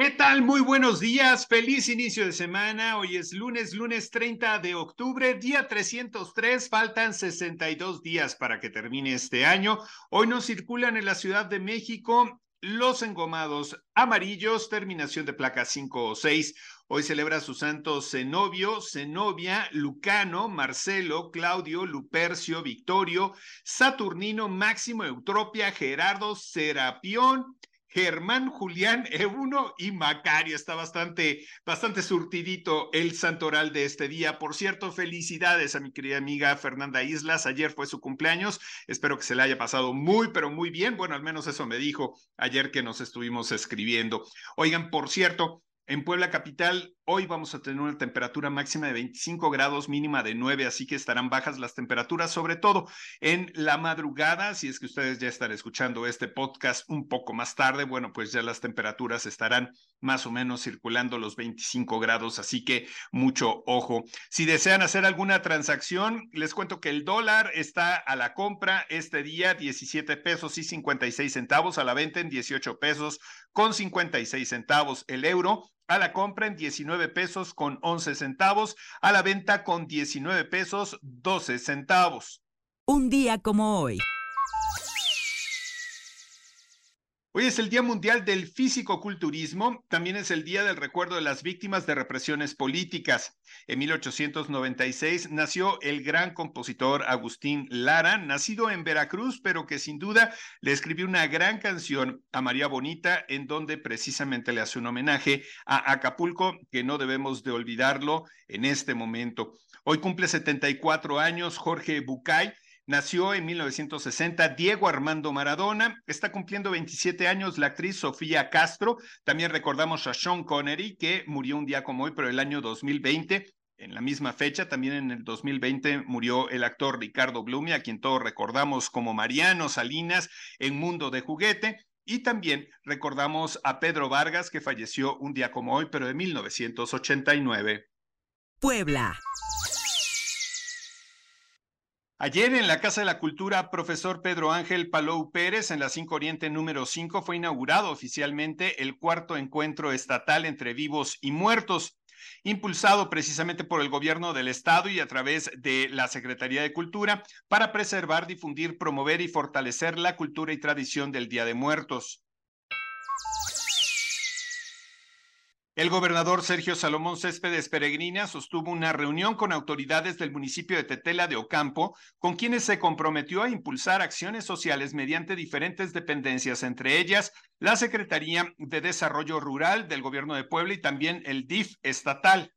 ¿Qué tal? Muy buenos días, feliz inicio de semana. Hoy es lunes, lunes 30 de octubre, día 303. Faltan 62 días para que termine este año. Hoy nos circulan en la Ciudad de México los engomados amarillos, terminación de placa 5 o 6. Hoy celebra su santo Zenobio, Zenobia, Lucano, Marcelo, Claudio, Lupercio, Victorio, Saturnino, Máximo, Eutropia, Gerardo, Serapión, Germán, Julián, Euno y Macario. Está bastante, bastante surtidito el santoral de este día. Por cierto, felicidades a mi querida amiga Fernanda Islas. Ayer fue su cumpleaños. Espero que se le haya pasado muy, pero muy bien. Bueno, al menos eso me dijo ayer que nos estuvimos escribiendo. Oigan, por cierto, en Puebla Capital, hoy vamos a tener una temperatura máxima de 25 grados, mínima de 9, así que estarán bajas las temperaturas, sobre todo en la madrugada. Si es que ustedes ya están escuchando este podcast un poco más tarde, bueno, pues ya las temperaturas estarán más o menos circulando los 25 grados, así que mucho ojo. Si desean hacer alguna transacción, les cuento que el dólar está a la compra este día 17 pesos y 56 centavos, a la venta en 18 pesos con 56 centavos. El euro a la compra en 19 pesos con 11 centavos, a la venta con 19 pesos 12 centavos. Un día como hoy. Hoy es el Día Mundial del Físico-Culturismo, también es el Día del Recuerdo de las Víctimas de Represiones Políticas. En 1896 nació el gran compositor Agustín Lara, nacido en Veracruz, pero que sin duda le escribió una gran canción a María Bonita, en donde precisamente le hace un homenaje a Acapulco, que no debemos de olvidarlo en este momento. Hoy cumple 74 años Jorge Bucay, Nació en 1960 Diego Armando Maradona. Está cumpliendo 27 años la actriz Sofía Castro. También recordamos a Sean Connery, que murió un día como hoy, pero el año 2020. En la misma fecha, también en el 2020, murió el actor Ricardo Blumi, a quien todos recordamos como Mariano Salinas en Mundo de Juguete. Y también recordamos a Pedro Vargas, que falleció un día como hoy, pero de 1989. Puebla. Ayer en la Casa de la Cultura, profesor Pedro Ángel Palou Pérez, en la 5 Oriente número 5, fue inaugurado oficialmente el cuarto encuentro estatal entre vivos y muertos, impulsado precisamente por el gobierno del estado y a través de la Secretaría de Cultura para preservar, difundir, promover y fortalecer la cultura y tradición del Día de Muertos. El gobernador Sergio Salomón Céspedes Peregrina sostuvo una reunión con autoridades del municipio de Tetela de Ocampo, con quienes se comprometió a impulsar acciones sociales mediante diferentes dependencias, entre ellas la Secretaría de Desarrollo Rural del Gobierno de Puebla y también el DIF estatal.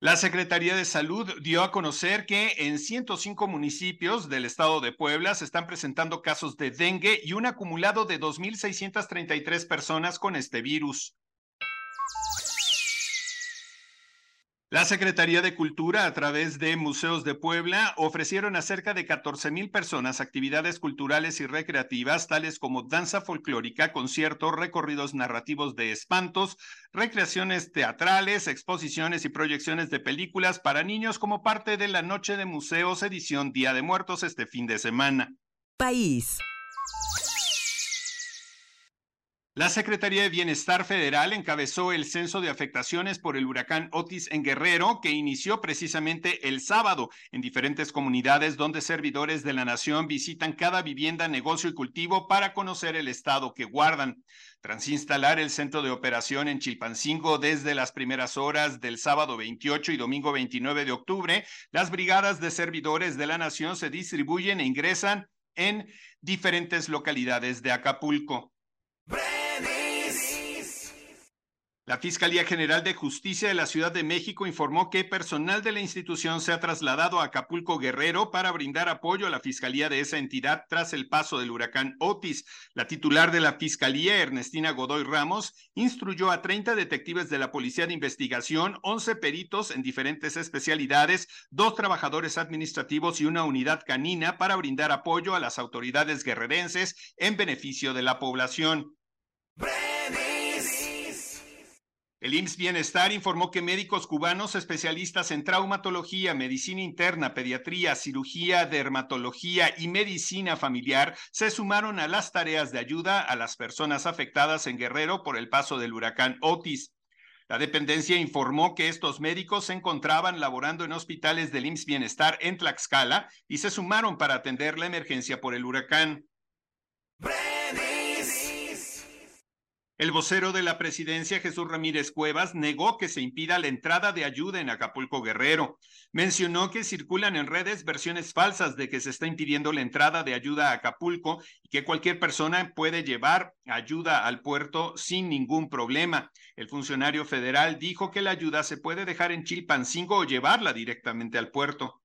La Secretaría de Salud dio a conocer que en 105 municipios del estado de Puebla se están presentando casos de dengue y un acumulado de 2.633 personas con este virus. La Secretaría de Cultura, a través de Museos de Puebla, ofrecieron a cerca de 14 mil personas actividades culturales y recreativas, tales como danza folclórica, conciertos, recorridos narrativos de espantos, recreaciones teatrales, exposiciones y proyecciones de películas para niños como parte de la Noche de Museos edición Día de Muertos este fin de semana. País. La Secretaría de Bienestar Federal encabezó el censo de afectaciones por el huracán Otis en Guerrero, que inició precisamente el sábado en diferentes comunidades donde servidores de la nación visitan cada vivienda, negocio y cultivo para conocer el estado que guardan. Tras instalar el centro de operación en Chilpancingo desde las primeras horas del sábado 28 y domingo 29 de octubre, las brigadas de servidores de la nación se distribuyen e ingresan en diferentes localidades de Acapulco. La Fiscalía General de Justicia de la Ciudad de México informó que personal de la institución se ha trasladado a Acapulco Guerrero para brindar apoyo a la Fiscalía de esa entidad tras el paso del huracán Otis. La titular de la Fiscalía, Ernestina Godoy Ramos, instruyó a 30 detectives de la Policía de Investigación, 11 peritos en diferentes especialidades, dos trabajadores administrativos y una unidad canina para brindar apoyo a las autoridades guerrerenses en beneficio de la población. El IMSS Bienestar informó que médicos cubanos especialistas en traumatología, medicina interna, pediatría, cirugía, dermatología y medicina familiar se sumaron a las tareas de ayuda a las personas afectadas en Guerrero por el paso del huracán Otis. La dependencia informó que estos médicos se encontraban laborando en hospitales del IMSS Bienestar en Tlaxcala y se sumaron para atender la emergencia por el huracán. El vocero de la presidencia, Jesús Ramírez Cuevas, negó que se impida la entrada de ayuda en Acapulco Guerrero. Mencionó que circulan en redes versiones falsas de que se está impidiendo la entrada de ayuda a Acapulco y que cualquier persona puede llevar ayuda al puerto sin ningún problema. El funcionario federal dijo que la ayuda se puede dejar en Chilpancingo o llevarla directamente al puerto.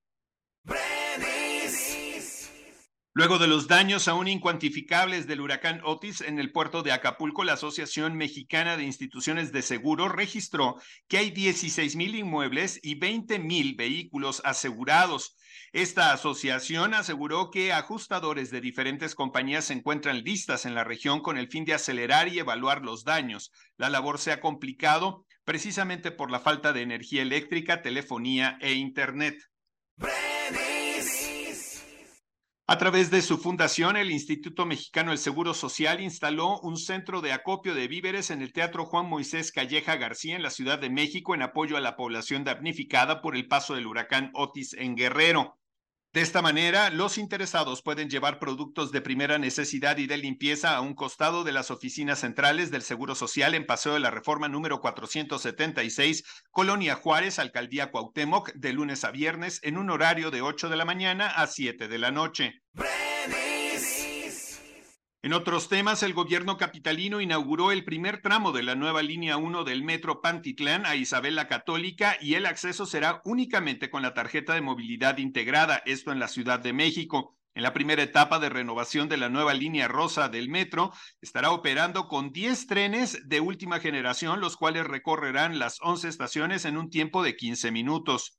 Luego de los daños aún incuantificables del huracán Otis en el puerto de Acapulco, la Asociación Mexicana de Instituciones de Seguro registró que hay 16 mil inmuebles y 20 mil vehículos asegurados. Esta asociación aseguró que ajustadores de diferentes compañías se encuentran listas en la región con el fin de acelerar y evaluar los daños. La labor se ha complicado precisamente por la falta de energía eléctrica, telefonía e Internet. A través de su fundación, el Instituto Mexicano del Seguro Social instaló un centro de acopio de víveres en el Teatro Juan Moisés Calleja García en la Ciudad de México en apoyo a la población damnificada por el paso del huracán Otis en Guerrero. De esta manera, los interesados pueden llevar productos de primera necesidad y de limpieza a un costado de las oficinas centrales del Seguro Social en Paseo de la Reforma número 476, Colonia Juárez, Alcaldía Cuauhtémoc, de lunes a viernes en un horario de 8 de la mañana a 7 de la noche. En otros temas, el gobierno capitalino inauguró el primer tramo de la nueva línea 1 del metro Pantitlán a Isabel la Católica y el acceso será únicamente con la tarjeta de movilidad integrada, esto en la Ciudad de México. En la primera etapa de renovación de la nueva línea rosa del metro, estará operando con 10 trenes de última generación, los cuales recorrerán las 11 estaciones en un tiempo de 15 minutos.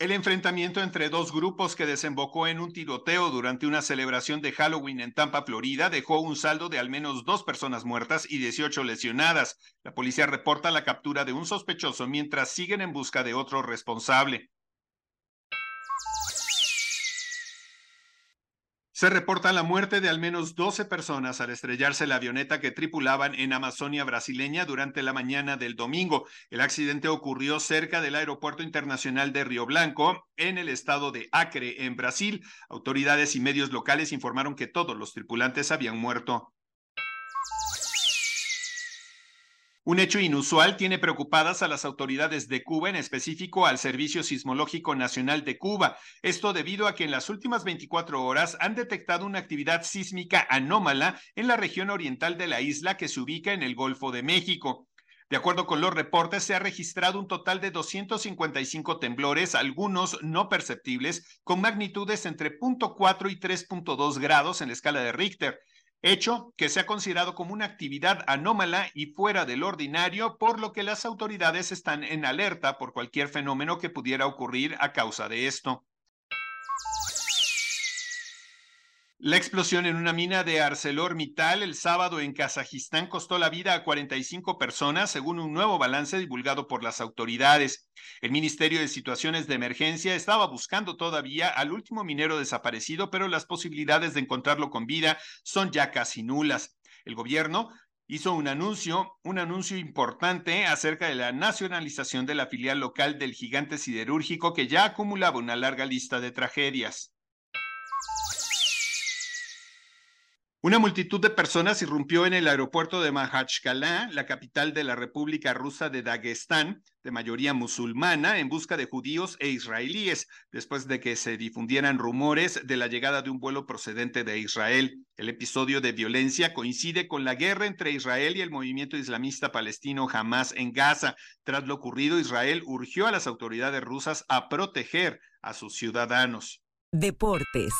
El enfrentamiento entre dos grupos que desembocó en un tiroteo durante una celebración de Halloween en Tampa, Florida, dejó un saldo de al menos dos personas muertas y 18 lesionadas. La policía reporta la captura de un sospechoso mientras siguen en busca de otro responsable. Se reporta la muerte de al menos 12 personas al estrellarse la avioneta que tripulaban en Amazonia brasileña durante la mañana del domingo. El accidente ocurrió cerca del Aeropuerto Internacional de Río Blanco, en el estado de Acre, en Brasil. Autoridades y medios locales informaron que todos los tripulantes habían muerto. Un hecho inusual tiene preocupadas a las autoridades de Cuba, en específico al Servicio Sismológico Nacional de Cuba. Esto debido a que en las últimas 24 horas han detectado una actividad sísmica anómala en la región oriental de la isla que se ubica en el Golfo de México. De acuerdo con los reportes, se ha registrado un total de 255 temblores, algunos no perceptibles, con magnitudes entre 0.4 y 3.2 grados en la escala de Richter hecho que se ha considerado como una actividad anómala y fuera del ordinario, por lo que las autoridades están en alerta por cualquier fenómeno que pudiera ocurrir a causa de esto. La explosión en una mina de ArcelorMittal el sábado en Kazajistán costó la vida a 45 personas, según un nuevo balance divulgado por las autoridades. El Ministerio de Situaciones de Emergencia estaba buscando todavía al último minero desaparecido, pero las posibilidades de encontrarlo con vida son ya casi nulas. El gobierno hizo un anuncio, un anuncio importante acerca de la nacionalización de la filial local del gigante siderúrgico que ya acumulaba una larga lista de tragedias. Una multitud de personas irrumpió en el aeropuerto de Mahachkala, la capital de la República Rusa de Dagestán, de mayoría musulmana, en busca de judíos e israelíes, después de que se difundieran rumores de la llegada de un vuelo procedente de Israel. El episodio de violencia coincide con la guerra entre Israel y el movimiento islamista palestino Hamas en Gaza. Tras lo ocurrido, Israel urgió a las autoridades rusas a proteger a sus ciudadanos. Deportes.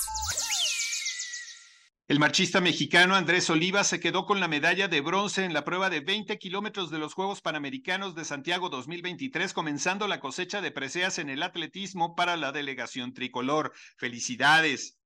El marchista mexicano Andrés Oliva se quedó con la medalla de bronce en la prueba de 20 kilómetros de los Juegos Panamericanos de Santiago 2023, comenzando la cosecha de preseas en el atletismo para la delegación tricolor. ¡Felicidades!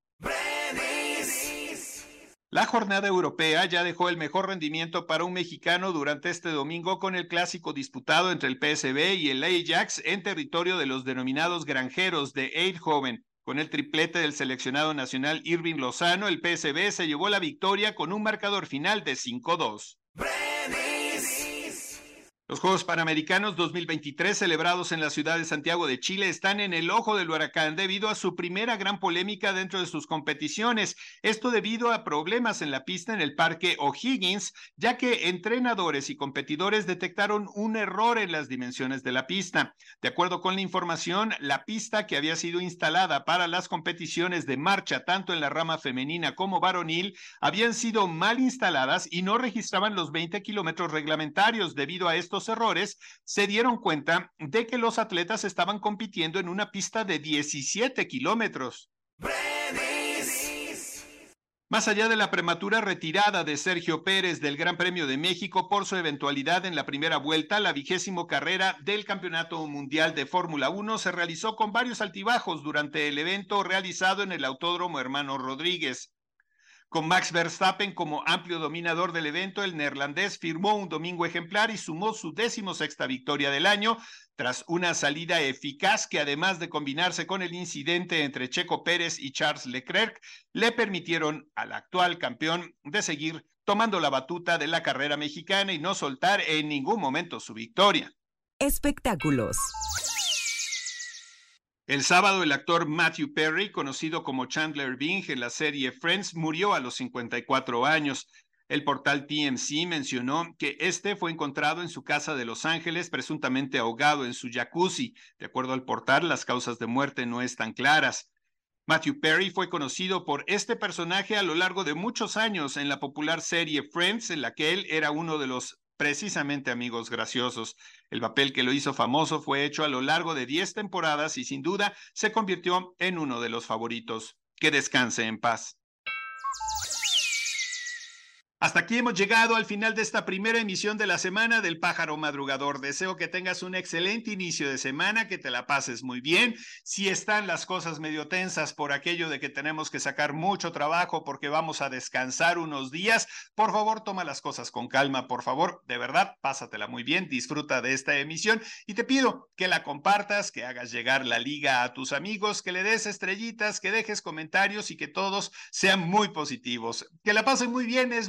La jornada europea ya dejó el mejor rendimiento para un mexicano durante este domingo con el clásico disputado entre el PSB y el Ajax en territorio de los denominados granjeros de Eindhoven. Con el triplete del seleccionado nacional Irving Lozano, el PSB se llevó la victoria con un marcador final de 5-2. Los Juegos Panamericanos 2023 celebrados en la ciudad de Santiago de Chile están en el ojo del huracán debido a su primera gran polémica dentro de sus competiciones. Esto debido a problemas en la pista en el Parque O'Higgins, ya que entrenadores y competidores detectaron un error en las dimensiones de la pista. De acuerdo con la información, la pista que había sido instalada para las competiciones de marcha tanto en la rama femenina como varonil habían sido mal instaladas y no registraban los 20 kilómetros reglamentarios. Debido a errores, se dieron cuenta de que los atletas estaban compitiendo en una pista de 17 kilómetros. Más allá de la prematura retirada de Sergio Pérez del Gran Premio de México por su eventualidad en la primera vuelta, la vigésimo carrera del Campeonato Mundial de Fórmula 1 se realizó con varios altibajos durante el evento realizado en el Autódromo Hermano Rodríguez. Con Max Verstappen como amplio dominador del evento, el neerlandés firmó un domingo ejemplar y sumó su decimosexta victoria del año, tras una salida eficaz que además de combinarse con el incidente entre Checo Pérez y Charles Leclerc, le permitieron al actual campeón de seguir tomando la batuta de la carrera mexicana y no soltar en ningún momento su victoria. Espectáculos. El sábado, el actor Matthew Perry, conocido como Chandler Bing en la serie Friends, murió a los 54 años. El portal TMC mencionó que este fue encontrado en su casa de Los Ángeles, presuntamente ahogado en su jacuzzi. De acuerdo al portal, las causas de muerte no están claras. Matthew Perry fue conocido por este personaje a lo largo de muchos años en la popular serie Friends, en la que él era uno de los precisamente amigos graciosos. El papel que lo hizo famoso fue hecho a lo largo de 10 temporadas y sin duda se convirtió en uno de los favoritos. Que descanse en paz. Hasta aquí hemos llegado al final de esta primera emisión de la semana del pájaro madrugador. Deseo que tengas un excelente inicio de semana, que te la pases muy bien. Si están las cosas medio tensas por aquello de que tenemos que sacar mucho trabajo porque vamos a descansar unos días, por favor toma las cosas con calma, por favor, de verdad, pásatela muy bien, disfruta de esta emisión y te pido que la compartas, que hagas llegar la liga a tus amigos, que le des estrellitas, que dejes comentarios y que todos sean muy positivos. Que la pasen muy bien, es